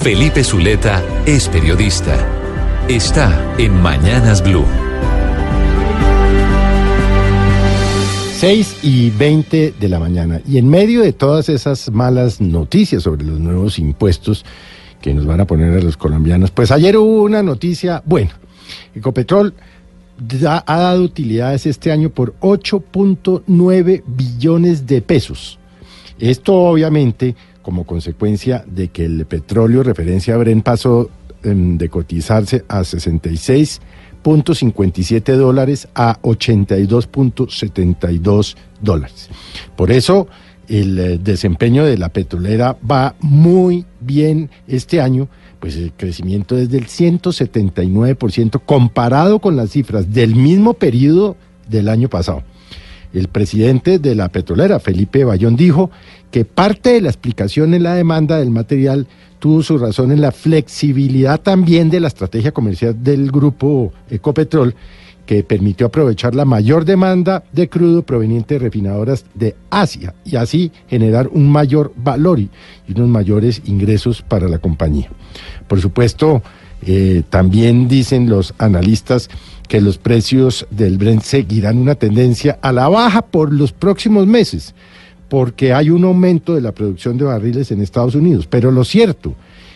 Felipe Zuleta es periodista. Está en Mañanas Blue. 6 y 20 de la mañana. Y en medio de todas esas malas noticias sobre los nuevos impuestos que nos van a poner a los colombianos, pues ayer hubo una noticia buena. Ecopetrol ha dado utilidades este año por 8.9 billones de pesos. Esto obviamente como consecuencia de que el petróleo referencia a Bren pasó em, de cotizarse a 66.57 dólares a 82.72 dólares. Por eso el eh, desempeño de la petrolera va muy bien este año, pues el crecimiento es del 179% comparado con las cifras del mismo periodo del año pasado. El presidente de la petrolera, Felipe Bayón, dijo que parte de la explicación en la demanda del material tuvo su razón en la flexibilidad también de la estrategia comercial del grupo Ecopetrol, que permitió aprovechar la mayor demanda de crudo proveniente de refinadoras de Asia y así generar un mayor valor y unos mayores ingresos para la compañía. Por supuesto, eh, también dicen los analistas que los precios del Brent seguirán una tendencia a la baja por los próximos meses, porque hay un aumento de la producción de barriles en Estados Unidos. Pero lo cierto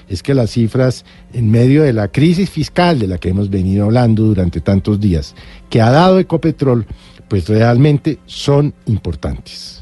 es que las cifras en medio de la crisis fiscal de la que hemos venido hablando durante tantos días, que ha dado Ecopetrol, pues realmente son importantes.